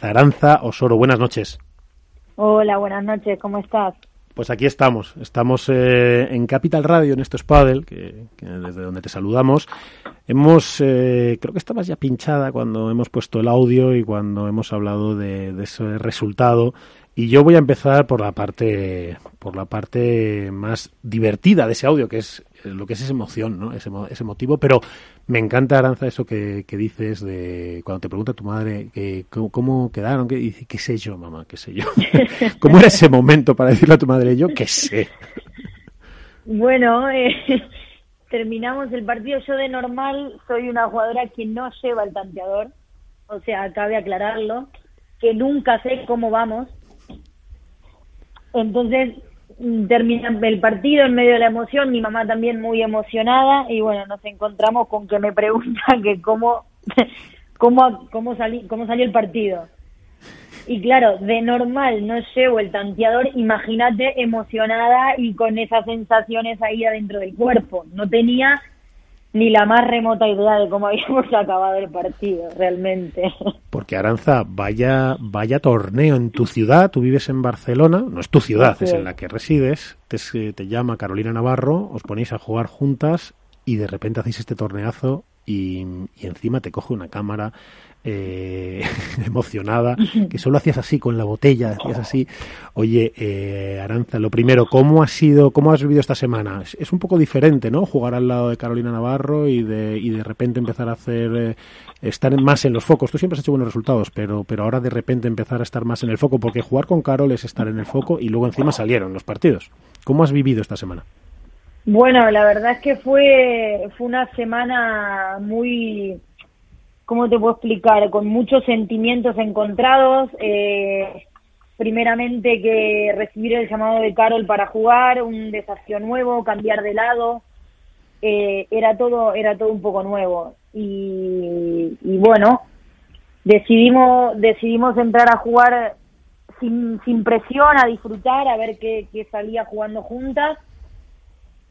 Aranza Osoro, buenas noches. Hola, buenas noches, ¿cómo estás? Pues aquí estamos, estamos eh, en Capital Radio, en estos Padel, que, desde donde te saludamos. Hemos, eh, creo que estabas ya pinchada cuando hemos puesto el audio y cuando hemos hablado de, de ese resultado y yo voy a empezar por la parte, por la parte más divertida de ese audio, que es lo que es esa emoción, ¿no? Ese, ese motivo. Pero me encanta, Aranza, eso que, dices de cuando te pregunta tu madre que, cómo, quedaron, que qué sé yo, mamá, qué sé yo. ¿Cómo era ese momento para decirle a tu madre yo qué sé? Bueno, eh, terminamos el partido. Yo de normal soy una jugadora que no lleva el tanteador, o sea, cabe aclararlo, que nunca sé cómo vamos entonces termina el partido en medio de la emoción, mi mamá también muy emocionada y bueno, nos encontramos con que me preguntan que cómo cómo cómo salí, cómo salió el partido. Y claro, de normal no llevo el tanteador, imagínate emocionada y con esas sensaciones ahí adentro del cuerpo. No tenía ni la más remota idea de cómo habíamos acabado el partido, realmente. Porque Aranza, vaya, vaya torneo en tu ciudad, tú vives en Barcelona, no es tu ciudad, es en la que resides, te, te llama Carolina Navarro, os ponéis a jugar juntas y de repente hacéis este torneazo y, y, encima te coge una cámara eh, emocionada, que solo hacías así con la botella, hacías así. Oye, eh, Aranza, lo primero, ¿cómo has sido, cómo has vivido esta semana? Es, un poco diferente, ¿no? Jugar al lado de Carolina Navarro y de, y de repente empezar a hacer, eh, estar más en los focos. Tú siempre has hecho buenos resultados, pero, pero ahora de repente empezar a estar más en el foco, porque jugar con Carol es estar en el foco y luego encima salieron los partidos. ¿Cómo has vivido esta semana? Bueno, la verdad es que fue, fue una semana muy ¿cómo te puedo explicar? Con muchos sentimientos encontrados. Eh, primeramente que recibir el llamado de Carol para jugar, un desafío nuevo, cambiar de lado, eh, era todo, era todo un poco nuevo. Y, bueno, decidimos, decidimos entrar a jugar sin, sin presión, a disfrutar, a ver qué, qué salía jugando juntas.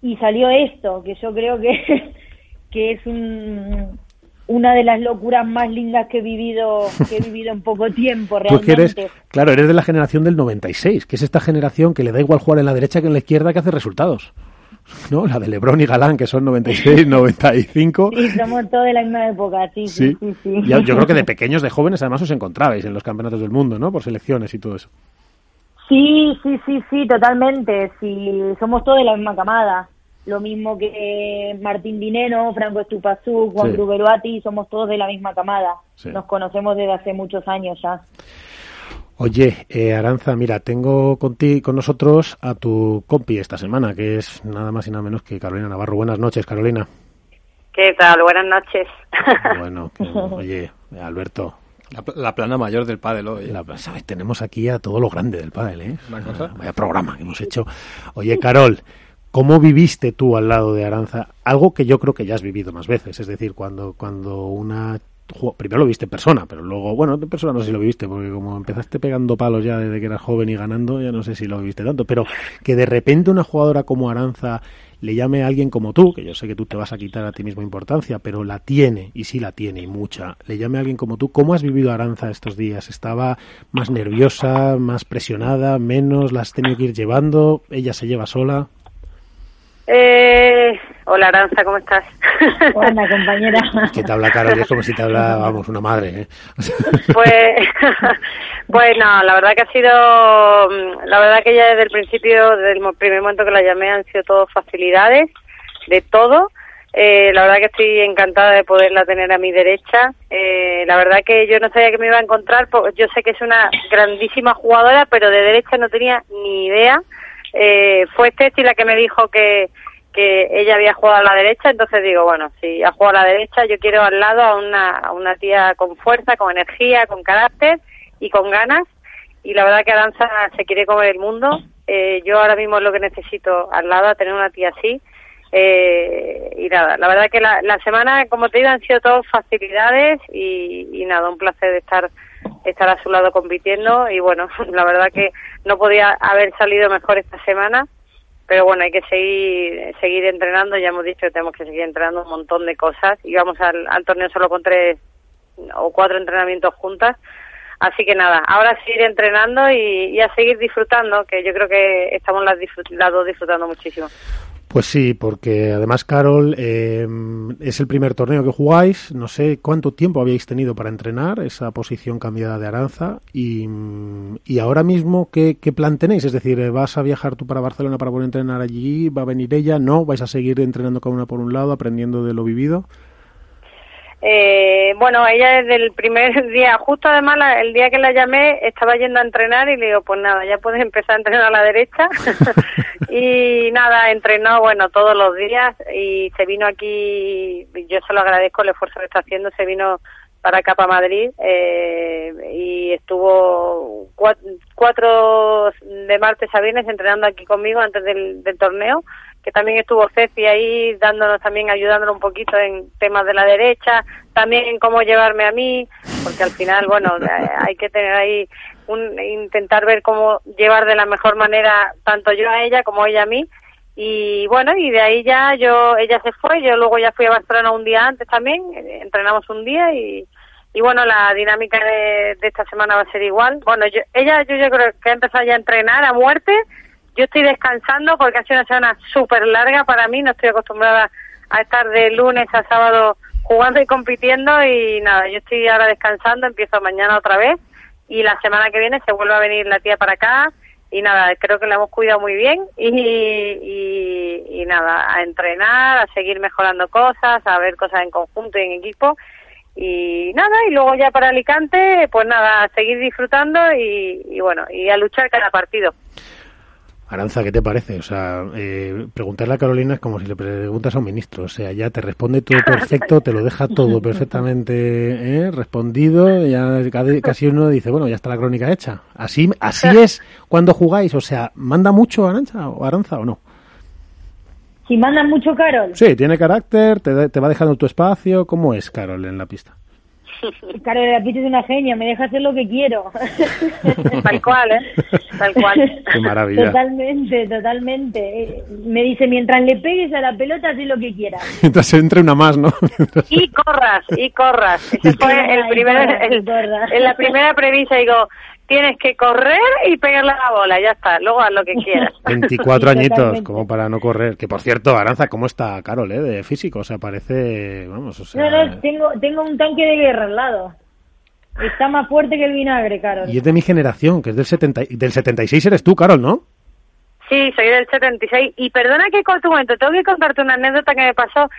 Y salió esto, que yo creo que, que es un, una de las locuras más lindas que he vivido que he vivido en poco tiempo realmente. eres, claro, eres de la generación del 96, que es esta generación que le da igual jugar en la derecha que en la izquierda que hace resultados. ¿No? La de Lebron y Galán, que son 96, 95. Sí, somos todos de la misma época, sí, sí, sí. sí, Yo, yo, creo que de pequeños, de jóvenes, además os encontrabais en los campeonatos del mundo, ¿no? Por selecciones y todo eso. Sí, sí, sí, sí, totalmente. Sí, somos todos de la misma camada lo mismo que Martín Dineno, Franco Estupazú, Juan sí. somos todos de la misma camada. Nos conocemos desde hace muchos años ya. Oye, eh, Aranza, mira, tengo contigo, con nosotros a tu compi esta semana, que es nada más y nada menos que Carolina Navarro. Buenas noches, Carolina. ¿Qué tal? Buenas noches. Bueno, oye, Alberto, la, plana mayor del pádel hoy. Tenemos aquí a todo lo grande del pádel, ¿eh? Vaya programa que hemos hecho. Oye, Carol, ¿Cómo viviste tú al lado de Aranza? Algo que yo creo que ya has vivido más veces, es decir, cuando, cuando una primero lo viste en persona, pero luego, bueno, en persona no sé si lo viste, porque como empezaste pegando palos ya desde que eras joven y ganando, ya no sé si lo viste tanto, pero que de repente una jugadora como Aranza le llame a alguien como tú, que yo sé que tú te vas a quitar a ti mismo importancia, pero la tiene, y sí la tiene, y mucha, le llame a alguien como tú, ¿cómo has vivido Aranza estos días? ¿Estaba más nerviosa, más presionada, menos? ¿La has tenido que ir llevando? ¿Ella se lleva sola? Eh, hola Aranza, ¿cómo estás? Hola compañera. que te habla Carol, es como si te habla, vamos, una madre. ¿eh? Pues, pues la verdad que ha sido, mm, la verdad que ya desde el principio, desde el primer momento que la llamé han sido todo facilidades, de todo. Eh, la verdad que estoy encantada de poderla tener a mi derecha. Eh, la verdad que yo no sabía que me iba a encontrar, yo sé que es una grandísima jugadora, pero de derecha no tenía ni idea eh, fue Teti la que me dijo que, que ella había jugado a la derecha, entonces digo, bueno, si ha jugado a la derecha, yo quiero al lado a una, a una tía con fuerza, con energía, con carácter y con ganas. Y la verdad que Aranza se quiere comer el mundo. Eh, yo ahora mismo es lo que necesito al lado, a tener una tía así. Eh, y nada, la verdad que la, la semana, como te digo, han sido todas facilidades y, y nada, un placer de estar estar a su lado compitiendo y bueno, la verdad que no podía haber salido mejor esta semana, pero bueno, hay que seguir seguir entrenando, ya hemos dicho que tenemos que seguir entrenando un montón de cosas. Y vamos al, torneo solo con tres o cuatro entrenamientos juntas, Así que nada, ahora seguir entrenando y, a seguir disfrutando, que yo creo que estamos las, las dos disfrutando muchísimo. Pues sí, porque además, Carol, eh, es el primer torneo que jugáis. No sé cuánto tiempo habíais tenido para entrenar esa posición cambiada de Aranza. Y, y ahora mismo, ¿qué, ¿qué, plan tenéis? Es decir, ¿vas a viajar tú para Barcelona para poder entrenar allí? ¿Va a venir ella? ¿No? ¿Vais a seguir entrenando cada una por un lado, aprendiendo de lo vivido? Eh, bueno, ella desde el primer día, justo además el día que la llamé, estaba yendo a entrenar y le digo, pues nada, ya puedes empezar a entrenar a la derecha. y nada, entrenó, bueno, todos los días y se vino aquí, yo se lo agradezco el esfuerzo que está haciendo, se vino para acá, para Madrid, eh, y estuvo cuatro, de martes a viernes entrenando aquí conmigo antes del torneo que también estuvo Ceci ahí dándonos también, ayudándonos un poquito en temas de la derecha, también en cómo llevarme a mí, porque al final, bueno, eh, hay que tener ahí, un, intentar ver cómo llevar de la mejor manera tanto yo a ella como ella a mí. Y bueno, y de ahí ya yo, ella se fue, yo luego ya fui a Barcelona un día antes también, eh, entrenamos un día y, y bueno, la dinámica de, de, esta semana va a ser igual. Bueno, yo, ella yo, yo creo que ha empezado ya a entrenar a muerte, yo estoy descansando porque ha sido una semana súper larga para mí, no estoy acostumbrada a estar de lunes a sábado jugando y compitiendo y nada, yo estoy ahora descansando, empiezo mañana otra vez y la semana que viene se vuelve a venir la tía para acá y nada, creo que la hemos cuidado muy bien y, y, nada, a entrenar, a seguir mejorando cosas, a ver cosas en conjunto y en equipo y nada, y luego ya para Alicante, pues nada, a seguir disfrutando y bueno, y a luchar cada partido. Aranza, ¿qué te parece? O sea, eh, preguntarle a Carolina es como si le preguntas a un ministro. O sea, ya te responde todo perfecto, te lo deja todo perfectamente ¿eh? respondido. Ya casi uno dice, bueno, ya está la crónica hecha. Así, así es cuando jugáis. O sea, ¿manda mucho Aranza o Aranza o no? Si manda mucho, Carol. Sí, tiene carácter, te, te va dejando tu espacio. ¿Cómo es Carol en la pista? Caro de la Pizza es una genia, me deja hacer lo que quiero. Tal cual, ¿eh? Tal cual. Qué maravilla. Totalmente, totalmente. Eh, me dice, mientras le pegues a la pelota, haz lo que quieras. Mientras entre una más, ¿no? y corras, y corras. Ese fue el primer, en la primera premisa, digo, tienes que correr y pegarle a la bola, ya está, luego haz lo que quieras. 24 añitos, como para no correr. Que por cierto, Aranza, ¿cómo está Carol, eh? De físico, o sea, parece, vamos, o sea... No, no, tengo, tengo un tanque de guerra al lado. Está más fuerte que el vinagre, Carol. Y es de mi generación, que es del, 70, del 76 eres tú, Carol, ¿no? Sí, soy del 76. Y perdona que con tu momento, tengo que contarte una anécdota que me pasó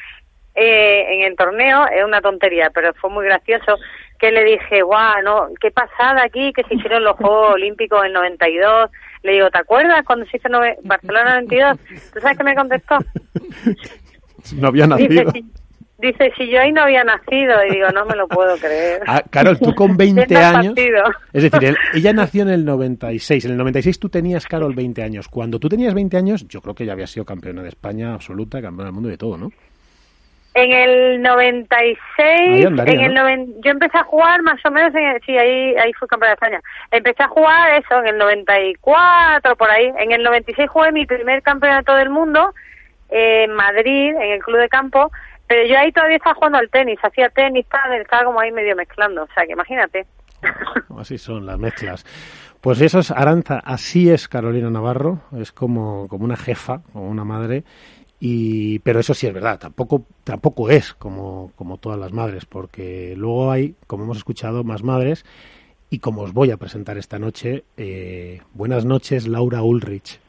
eh, en el torneo, es una tontería, pero fue muy gracioso que le dije, guau, no, qué pasada aquí que se hicieron los Juegos Olímpicos en 92. Le digo, ¿te acuerdas cuando se hizo Barcelona 92? ¿Tú sabes qué me contestó? No había nacido. Dice, si yo ahí no había nacido, y digo, no me lo puedo creer. Ah, Carol, tú con 20 años. Es decir, ella nació en el 96. En el 96 tú tenías, Carol, 20 años. Cuando tú tenías 20 años, yo creo que ya había sido campeona de España absoluta, campeona del mundo y de todo, ¿no? En el 96, en el yo empecé a jugar más o menos, en sí, ahí, ahí fui campeona de España. Empecé a jugar eso en el 94, por ahí. En el 96 jugué mi primer campeonato del mundo en Madrid, en el club de campo, pero yo ahí todavía estaba jugando al tenis, hacía tenis, estaba como ahí medio mezclando, o sea que imagínate. Así son las mezclas. Pues eso es Aranza, así es Carolina Navarro, es como, como una jefa, como una madre, y, pero eso sí es verdad, tampoco, tampoco es como, como todas las madres, porque luego hay, como hemos escuchado, más madres. Y como os voy a presentar esta noche, eh, buenas noches, Laura Ulrich.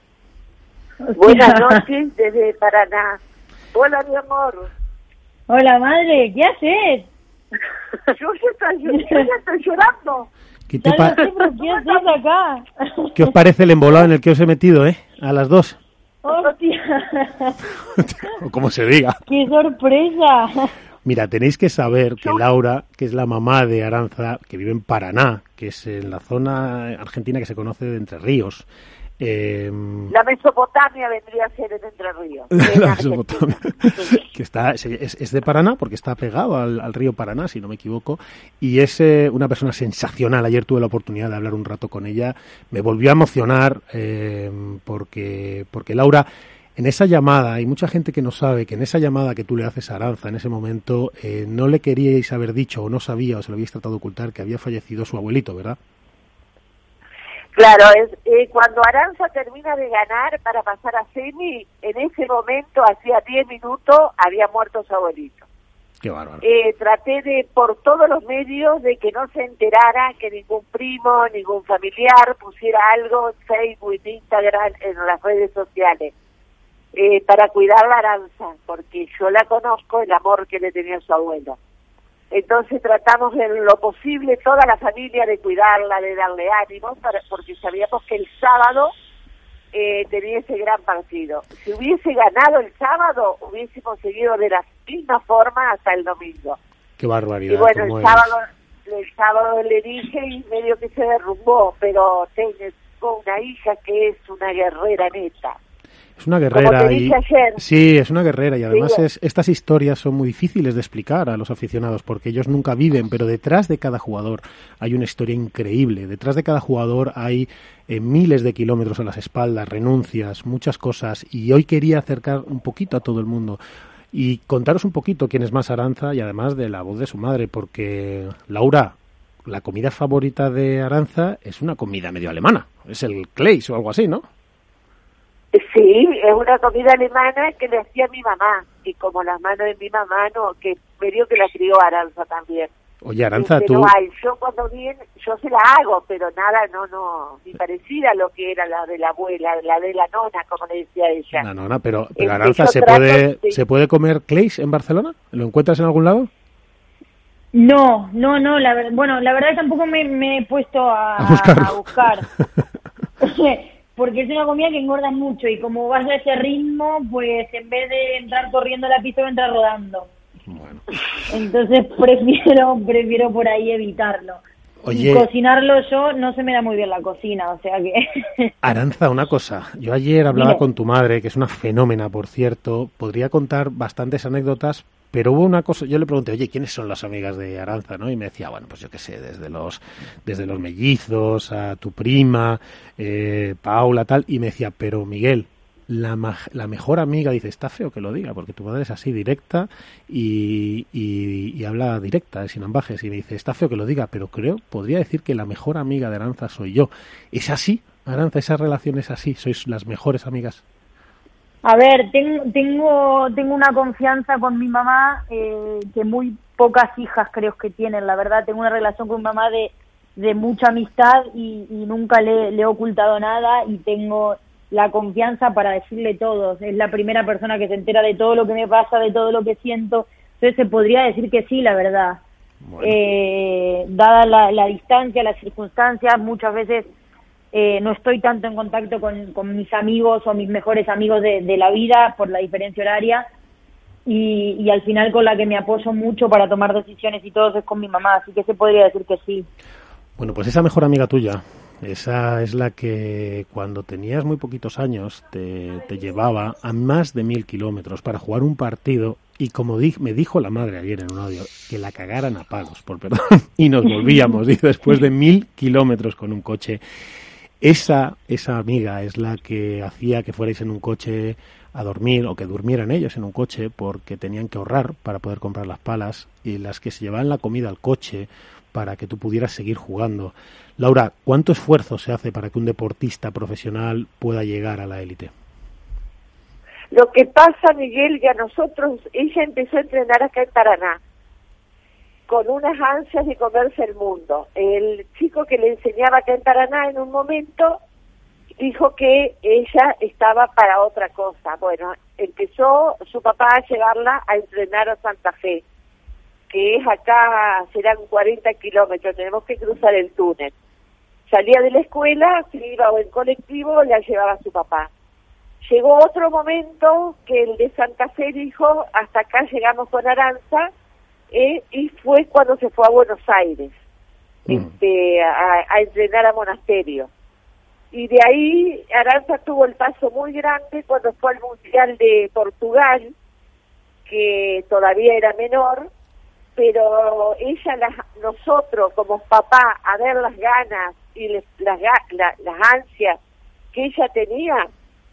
Buenas noches desde Paraná. Hola, mi amor. Hola, madre, ¿qué haces? yo, estoy, yo ya estoy llorando. ¿Qué, te ¿Qué, haces acá? ¿Qué os parece el embolado en el que os he metido, eh? A las dos. ¡Hostia! O como se diga. ¡Qué sorpresa! Mira, tenéis que saber que Laura, que es la mamá de Aranza, que vive en Paraná, que es en la zona argentina que se conoce de Entre Ríos, eh, la Mesopotamia vendría a ser en Entre Ríos. la Mesopotamia. que está, es, de Paraná porque está pegado al, río Paraná, si no me equivoco. Y es eh, una persona sensacional. Ayer tuve la oportunidad de hablar un rato con ella. Me volvió a emocionar eh, porque, porque Laura En esa llamada, hay mucha gente que no sabe que en esa llamada que tú le haces a Aranza en ese momento, eh, no le queríais haber dicho o no sabía o se lo habíais tratado de ocultar que había fallecido su abuelito, ¿verdad? Claro, es, eh, cuando Aranza termina de ganar para pasar a semi, en ese momento, hacía 10 minutos, había muerto su abuelito. Qué bárbaro. Eh, traté de, por todos los medios, de que no se enterara que ningún primo, ningún familiar pusiera algo en Facebook, en Instagram, en las redes sociales, eh, para cuidar la Aranza, porque yo la conozco, el amor que le tenía a su abuelo. Entonces tratamos en lo posible toda la familia de cuidarla, de darle ánimo, para, porque sabíamos que el sábado eh, tenía ese gran partido. Si hubiese ganado el sábado, hubiésemos seguido de la misma forma hasta el domingo. Qué barbaridad. Y bueno, el sábado, el sábado le dije y medio que se derrumbó, pero tengo una hija que es una guerrera neta. Es una guerrera. y, Sí, es una guerrera y además es, estas historias son muy difíciles de explicar a los aficionados porque ellos nunca viven, pero detrás de cada jugador hay una historia increíble. Detrás de cada jugador hay eh, miles de kilómetros a las espaldas, renuncias, muchas cosas y hoy quería acercar un poquito a todo el mundo y contaros un poquito quién es más Aranza y además de la voz de su madre porque Laura, la comida favorita de Aranza es una comida medio alemana, es el Kleis o algo así, ¿no? Sí, es una comida alemana que le hacía mi mamá. Y como las manos de mi mamá, no, que medio que la crió Aranza también. Oye, Aranza, tú... No yo cuando viene, yo se la hago, pero nada, no, no, ni parecida a lo que era la de la abuela, la de la nona, como le decía ella. La nona, pero, pero Aranza, ¿se puede, ¿se puede comer Clays en Barcelona? ¿Lo encuentras en algún lado? No, no, no, la bueno, la verdad tampoco me, he puesto a, a buscar. porque es una comida que engorda mucho y como vas a ese ritmo, pues en vez de entrar corriendo a la pista, entrar rodando. Entonces prefiero, prefiero por ahí evitarlo. Y cocinarlo yo no se me da muy bien la cocina, o sea que... Aranza, una cosa. Yo ayer hablaba con tu madre, que es una fenómena, por cierto. Podría contar bastantes anécdotas, pero hubo una cosa, yo le pregunté, oye, ¿quiénes son las amigas de Aranza? ¿no? Y me decía, bueno, pues yo qué sé, desde los, desde los mellizos, a tu prima, eh, Paula, tal, y me decía, pero Miguel, la, la mejor amiga, dice, está feo que lo diga, porque tu madre es así directa y, y, habla directa, sin ambajes, y me dice, está feo que lo diga, pero creo, podría decir que la mejor amiga de Aranza soy yo. ¿Es así, Aranza? ¿Esa relación es así? ¿Sois las mejores amigas? A ver, tengo, tengo, tengo una confianza con mi mamá eh, que muy pocas hijas creo que tienen, la verdad. Tengo una relación con mi mamá de, de mucha amistad y, nunca le, he ocultado nada y tengo la confianza para decirle todo. Es la primera persona que se entera de todo lo que me pasa, de todo lo que siento. Entonces se podría decir que sí, la verdad. Eh, dada la, la distancia, las circunstancias, muchas veces eh, no estoy tanto en contacto con, mis amigos o mis mejores amigos de, la vida por la diferencia horaria y, al final con la que me apoyo mucho para tomar decisiones y todo es con mi mamá, así que se podría decir que sí. Bueno, pues esa mejor amiga tuya, esa es la que cuando tenías muy poquitos años te, llevaba a más de mil kilómetros para jugar un partido y como me dijo la madre ayer en un audio, que la cagaran a palos, por perdón, y nos volvíamos, y después de mil kilómetros con un coche. Esa, esa amiga es la que hacía que fuerais en un coche a dormir o que durmieran ellos en un coche porque tenían que ahorrar para poder comprar las palas y las que se llevaban la comida al coche para que tú pudieras seguir jugando. Laura, ¿cuánto esfuerzo se hace para que un deportista profesional pueda llegar a la élite? Lo que pasa, Miguel, que a nosotros, ella empezó a entrenar acá en Paraná con unas ansias de comerse el mundo. El chico que le enseñaba acá en Paraná en un momento dijo que ella estaba para otra cosa. Bueno, empezó su papá a llevarla a entrenar a Santa Fe, que es acá, serán 40 kilómetros, tenemos que cruzar el túnel. Salía de la escuela, se iba o en colectivo, la llevaba su papá. Llegó otro momento que el de Santa Fe dijo, hasta acá llegamos con Aranza, eh, y fue cuando se fue a Buenos Aires mm. este, a, entrenar a monasterio. Y de ahí Aranza tuvo el paso muy grande cuando fue al Mundial de Portugal, que todavía era menor, pero ella, las, nosotros como papá, a ver las ganas y las, las ansias que ella tenía,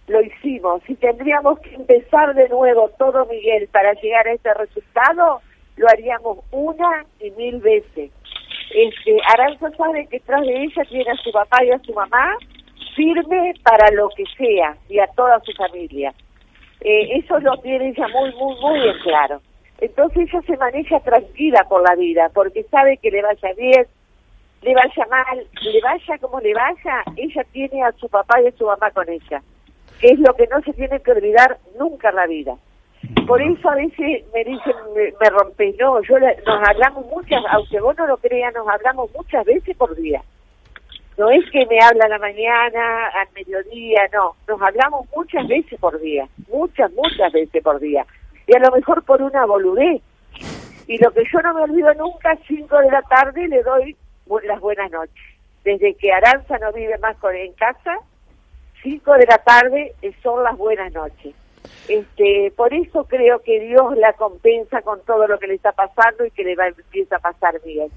lo hicimos. Si tendríamos que empezar de nuevo todo, Miguel, para llegar a este resultado, lo haríamos una y mil veces. Este, Aranza sabe que tras de ella tiene a su papá y a su mamá firme para lo que sea y a toda su familia. Eh, eso lo tiene ella muy, muy, muy en claro. Entonces ella se maneja tranquila por la vida, porque sabe que le vaya bien, le vaya mal, le vaya como le vaya, ella tiene a su papá y a su mamá con ella, que es lo que no se tiene que olvidar nunca en la vida. Por eso a veces me dicen, me, rompe, no, yo nos hablamos muchas, aunque vos no lo creas, nos hablamos muchas veces por día. No es que me habla a la mañana, al mediodía, no, nos hablamos muchas veces por día, muchas, muchas veces por día. Y a lo mejor por una boludez. Y lo que yo no me olvido nunca, cinco de la tarde le doy las buenas noches. Desde que Aranza no vive más con, en casa, cinco de la tarde son las buenas noches. Este, por eso creo que Dios la compensa con todo lo que le está pasando y que le va a empieza a pasar bien.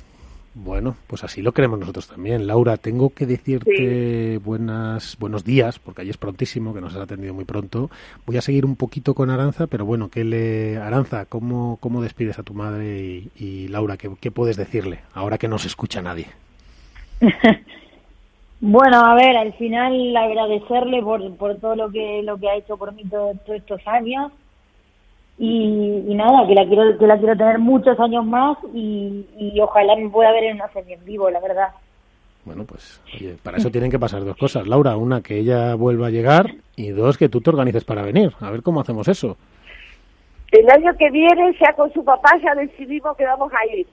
Bueno, pues así lo queremos nosotros también. Laura, tengo que decirte buenas, buenos días, porque ahí es prontísimo, que nos has atendido muy pronto. Voy a seguir un poquito con Aranza, pero bueno, ¿qué le... Aranza, ¿cómo, cómo despides a tu madre? Y, Laura, ¿qué, ¿qué, puedes decirle ahora que no se escucha nadie? bueno, a ver, al final agradecerle por, por todo lo que, lo que ha hecho por mí todos estos años y, nada, que la quiero que la quiero tener muchos años más y, ojalá me pueda ver en una serie en vivo, la verdad. Bueno, pues para eso tienen que pasar dos cosas. Laura, una, que ella vuelva a llegar y dos, que tú te organices para venir. A ver cómo hacemos eso. El año que viene, ya con su papá, ya decidimos que vamos a ir.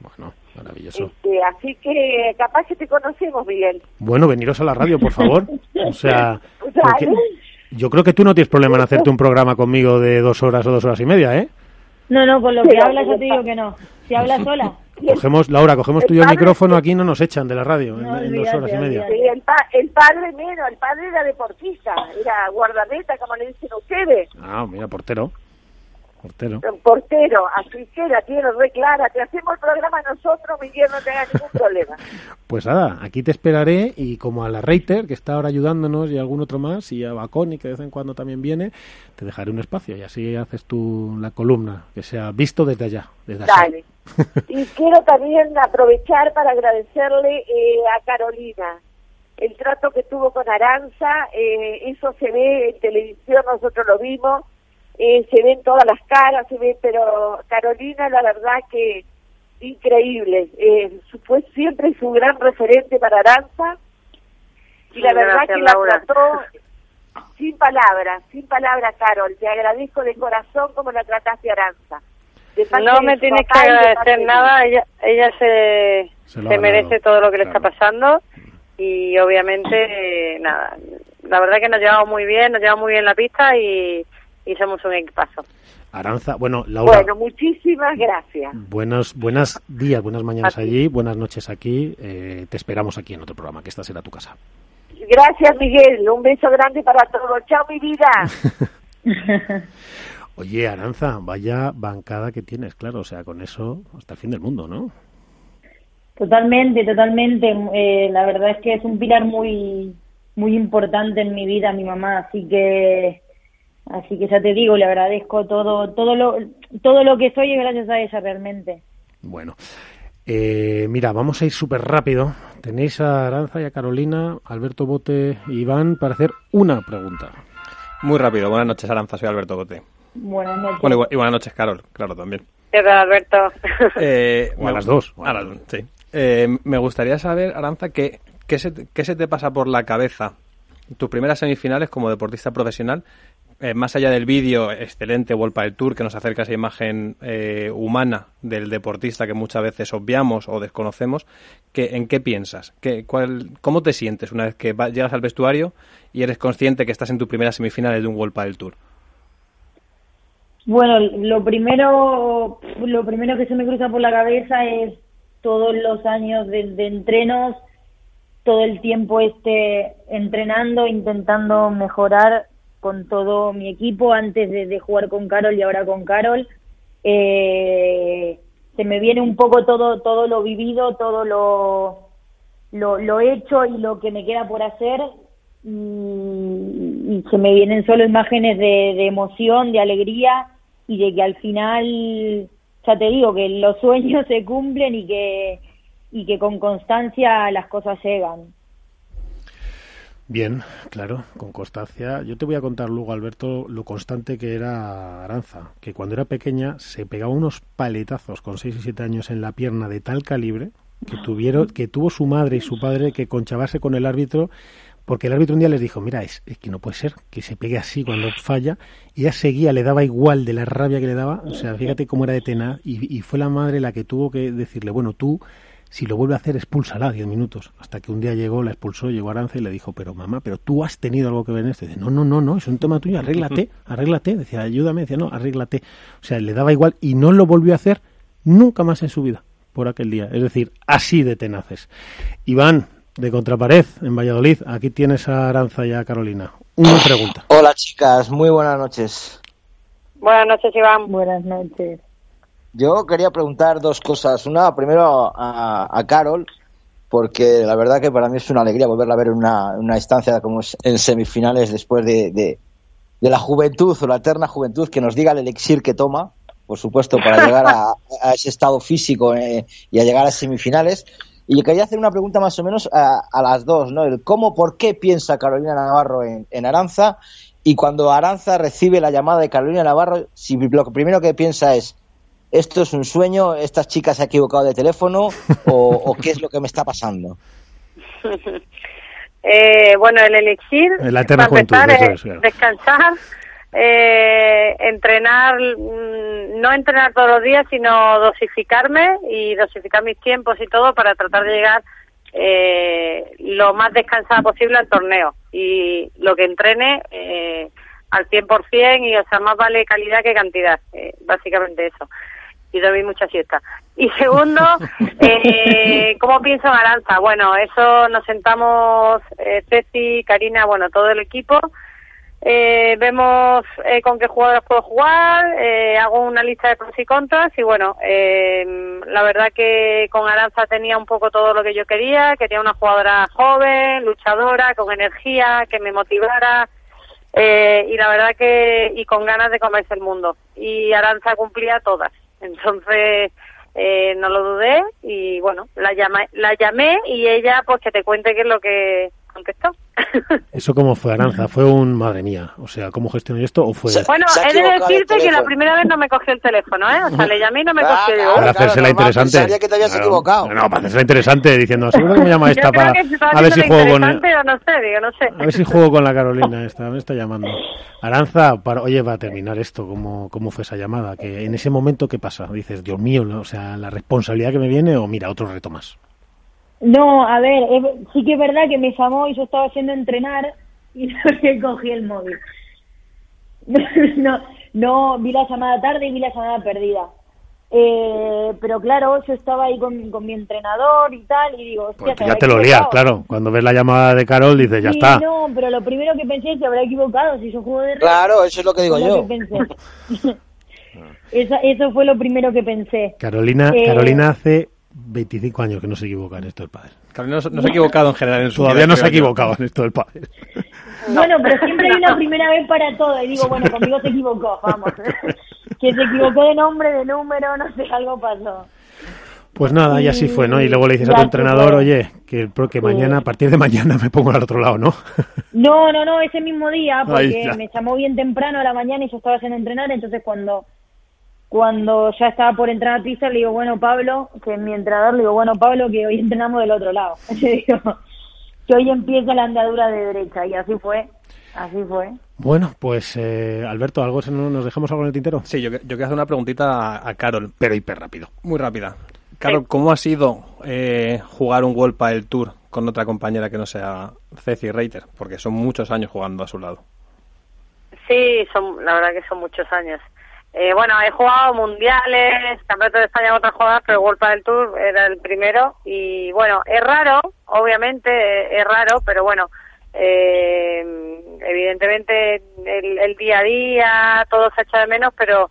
Bueno, maravilloso. Este, así que capaz que te conocemos, Miguel. Bueno, veniros a la radio, por favor. O sea, yo creo que tú no tienes problema en hacerte un programa conmigo de dos horas o dos horas y media, ¿eh? No, no, con lo que hablas yo te digo que no. Si hablas sola. Cogemos, Laura, cogemos tú y el micrófono, aquí no nos echan de la radio en, dos horas y media. el, el, padre menos, el padre era deportista, era guardameta, como le dicen ustedes. Ah, mira, portero. Portero. Portero, así que la tiene re clara. Te hacemos el programa nosotros, Miguel, no tenga ningún problema. Pues nada, aquí te esperaré y como a la Reiter, que está ahora ayudándonos, y algún otro más, y a Baconi, que de vez en cuando también viene, te dejaré un espacio y así haces tú la columna, que sea visto desde allá. Desde Dale. y quiero también aprovechar para agradecerle eh, a Carolina el trato que tuvo con Aranza, eh, eso se ve en televisión, nosotros lo vimos eh, se ven todas las caras, se ve, pero Carolina, la verdad que increíble. Eh, fue siempre su gran referente para Aranza y la verdad que la trató sin palabras, sin palabras, Carol. Te agradezco de corazón como la trataste Aranza. No me tienes que agradecer nada, ella, ella se, se, merece todo lo que le está pasando y obviamente nada, la verdad que nos llevamos muy bien, nos llevamos muy bien la pista y y somos un equipazo. Aranza, bueno, Laura. Bueno, muchísimas gracias. Buenos, buenos días, buenas mañanas allí, buenas noches aquí. Eh, te esperamos aquí en otro programa, que esta será tu casa. Gracias, Miguel. Un beso grande para todos. Chao, mi vida. Oye, Aranza, vaya bancada que tienes, claro, o sea, con eso hasta el fin del mundo, ¿no? Totalmente, totalmente. Eh, la verdad es que es un pilar muy, muy importante en mi vida, mi mamá, así que Así que ya te digo, le agradezco todo, todo lo, todo lo que soy y gracias a ella realmente. Bueno, eh, mira, vamos a ir súper rápido. Tenéis a Aranza y a Carolina, Alberto Bote y Iván para hacer una pregunta. Muy rápido. Buenas noches, Aranza. Soy Alberto Bote. Buenas noches. Bueno, y, buenas noches, Carol. Claro, también. ¿Qué tal, Alberto? Eh, a las dos. A las dos, sí. Eh, me gustaría saber, Aranza, ¿qué, qué, se, qué se te pasa por la cabeza tus primeras semifinales como deportista profesional eh, más allá del vídeo excelente World del Tour que nos acerca esa imagen eh, humana del deportista que muchas veces obviamos o desconocemos, que, ¿en qué piensas? ¿Qué, cuál, ¿Cómo te sientes una vez que llegas al vestuario y eres consciente que estás en tu primera semifinal de un World del Tour? Bueno, lo primero, lo primero que se me cruza por la cabeza es todos los años de, de entrenos, todo el tiempo este entrenando, intentando mejorar con todo mi equipo antes de, jugar con Carol y ahora con Carol. Eh, se me viene un poco todo, todo lo vivido, todo lo, lo, hecho y lo que me queda por hacer. Y, se me vienen solo imágenes de, de emoción, de alegría y de que al final, ya te digo, que los sueños se cumplen y que, y que con constancia las cosas llegan. Bien, claro, con constancia. Yo te voy a contar luego, Alberto, lo constante que era Aranza, que cuando era pequeña se pegaba unos paletazos con 6 y 7 años en la pierna de tal calibre que tuvieron que tuvo su madre y su padre que conchabarse con el árbitro porque el árbitro un día les dijo, mira, es, que no puede ser que se pegue así cuando falla, y ella seguía, le daba igual de la rabia que le daba, o sea, fíjate cómo era de tenaz, y, y fue la madre la que tuvo que decirle, bueno, tú si lo vuelve a hacer, expúlsala 10 minutos. Hasta que un día llegó, la expulsó, llegó Aranza y le dijo, pero mamá, pero tú has tenido algo que ver en esto. dice, no, no, no, no, es un tema tuyo, arréglate, arréglate. Decía, ayúdame, decía, no, arréglate. O sea, le daba igual y no lo volvió a hacer nunca más en su vida por aquel día. Es decir, así de tenaces. Iván, de Contrapared, en Valladolid, aquí tienes a Aranza y a Carolina. Una pregunta. Hola chicas, muy buenas noches. Buenas noches, Iván. Buenas noches. Yo quería preguntar dos cosas. Una, primero a, Carol, porque la verdad que para mí es una alegría volverla a ver en una, una instancia como en semifinales después de, de, la juventud o la eterna juventud, que nos diga el elixir que toma, por supuesto, para llegar a, ese estado físico eh, y a llegar a semifinales. Y quería hacer una pregunta más o menos a, las dos, ¿no? El cómo, por qué piensa Carolina Navarro en, en, Aranza y cuando Aranza recibe la llamada de Carolina Navarro, si lo primero que piensa es esto es un sueño, esta chica se ha equivocado de teléfono o, qué es lo que me está pasando. eh, bueno, el elixir, la eterna juventud, descansar, eh, entrenar, mm, no entrenar todos los días, sino dosificarme y dosificar mis tiempos y todo para tratar de llegar eh, lo más descansada posible al torneo. Y lo que entrene eh, al 100% y o sea más vale calidad que cantidad eh, básicamente eso y dormí mucha siesta. Y segundo, eh, ¿cómo pienso en Aranza? Bueno, eso nos sentamos, eh, Ceci, Karina, bueno, todo el equipo. Eh, vemos eh, con qué jugadores puedo jugar, eh, hago una lista de pros y contras y bueno, eh, la verdad que con Aranza tenía un poco todo lo que yo quería, quería una jugadora joven, luchadora, con energía, que me motivara, eh, y la verdad que y con ganas de comerse el mundo y Aranza cumplía todas entonces, eh, no lo dudé y bueno, la llamé, la llamé y ella pues que te cuente qué es lo que contestó. ¿Eso cómo fue, Aranza? ¿Fue un, madre mía, o sea, cómo gestioné esto o fue...? Bueno, he de decirte que la primera vez no me cogió el teléfono, ¿eh? O sea, le llamé y no me cogió. Claro, para hacerse la interesante. que te habías equivocado. No, para hacerse la interesante, diciendo, seguro que me llama esta para... A ver si juego con... no sé, digo, no sé. A ver si juego con la Carolina esta, me está llamando. Aranza, para, oye, va a terminar esto, ¿cómo, ¿cómo fue esa llamada? Que en ese momento, ¿qué pasa? Dices, Dios mío, o sea, la responsabilidad que me viene o mira, otro reto más. No, a ver, sí que es verdad que me llamó y yo estaba haciendo entrenar y no le cogí el móvil. no, no, vi la llamada tarde y vi la llamada perdida. Eh, pero claro, yo estaba ahí con, con mi entrenador y tal, y digo, hostia, pues ya te lo lías, claro. Cuando ves la llamada de Carol, dices, ya está. No, pero lo primero que pensé es que habrá equivocado, si yo juego de Claro, eso es lo que digo yo. eso, eso fue lo primero que pensé. Carolina, eh, Carolina hace 25 años que no se equivoca en esto del padre. no, se ha equivocado en general en su Todavía no se ha equivocado en esto del padre. Bueno, pero siempre hay una primera vez para todo. Y digo, bueno, conmigo se equivocó, vamos. que se equivocó de nombre, de número, no sé, algo pasó. Pues nada, y así fue, ¿no? Y luego le dices a tu entrenador, oye, que, que mañana, a partir de mañana me pongo al otro lado, ¿no? No, no, no, ese mismo día, porque me llamó bien temprano a la mañana y yo estaba haciendo entrenar, entonces cuando cuando ya estaba por entrar a pista, le digo, bueno, Pablo, que es mi entrenador, le digo, bueno, Pablo, que hoy entrenamos del otro lado. que hoy empieza la andadura de derecha, y así fue. Así fue. Bueno, pues eh, Alberto, ¿algo nos dejamos algo en el tintero? Sí, yo, yo quiero hacer una preguntita a, Carol. Pero hiper rápido. Muy rápida. Carol, ¿cómo ha sido eh, jugar un World el Tour con otra compañera que no sea Ceci Reiter? Porque son muchos años jugando a su lado. Sí, son, la verdad que son muchos años. Eh, bueno, he jugado mundiales, campeonato de España en otras jugadas, pero World del Tour era el primero. Y bueno, es raro, obviamente es raro, pero bueno, eh, evidentemente el, día a día, todo se echa de menos, pero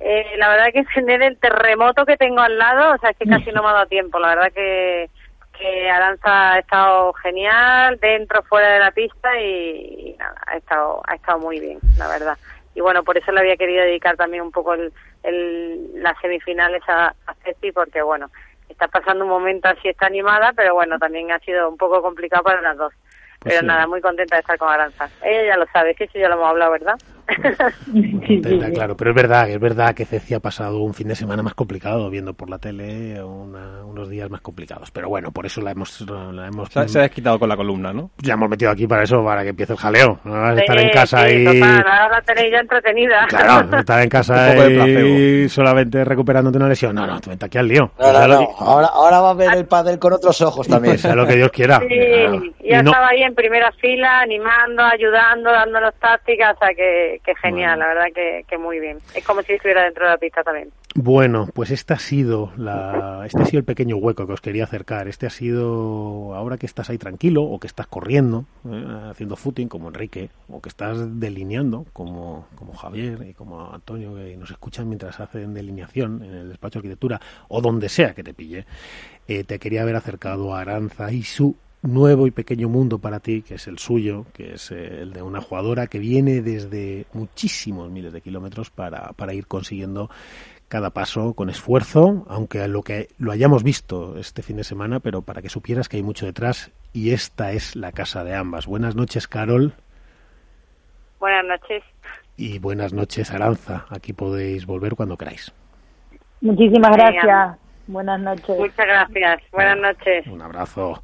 eh, la verdad que tener el terremoto que tengo al lado, o sea, es que casi no me ha dado tiempo, la verdad que, que Aranza ha estado genial, dentro, fuera de la pista y, nada, ha estado, ha estado muy bien, la verdad. Y bueno, por eso le había querido dedicar también un poco el, el, las semifinales a, a Ceci, porque bueno, está pasando un momento así, está animada, pero bueno, también ha sido un poco complicado para las dos. Pues pero sí. nada, muy contenta de estar con Aranza. Ella ya lo sabe, que eso ya lo hemos hablado, ¿verdad? Contenta, claro, pero es verdad, es verdad que Ceci ha pasado un fin de semana más complicado viendo por la tele una- unos días más complicados. Pero bueno, por eso la hemos, la hemos, Se, se ha desquitado con la columna, ¿no? ya hemos metido aquí para eso, para que empiece el jaleo. No vas a estar en casa sí, y total, ahora la tenéis ya entretenida. Claro, estar en casa y solamente recuperándote una lesión. No, no, te vente aquí al lío. No, que- Ahora, ahora va a ver el pádel con otros ojos también. sea lo que Dios quiera. Sí, Claro. ya estaba ahí en primera fila, animando, ayudando, dándonos tácticas, o sea que, que genial, Bueno. la verdad que, que muy bien. Es como si estuviera dentro de la pista también. Bueno, pues este ha sido la, este ha sido el pequeño hueco que os quería acercar. Este ha sido ahora que estás ahí tranquilo o que estás corriendo, eh, haciendo footing como Enrique, o que estás delineando como, como Javier y como Antonio que nos escuchan mientras hacen delineación en el despacho de arquitectura o donde sea que te pille. Eh, te quería haber acercado a Aranza y su nuevo y pequeño mundo para ti, que es el suyo, que es eh, el de una jugadora que viene desde muchísimos miles de kilómetros para, para ir consiguiendo cada paso con esfuerzo, aunque lo que lo hayamos visto este fin de semana, pero para que supieras que hay mucho detrás y esta es la casa de ambas. Buenas noches, Carol, Buenas noches. y buenas noches, Aranza. Aquí podéis volver cuando queráis. Muchísimas gracias. Buenas noches. Muchas gracias. Buenas noches. Un abrazo.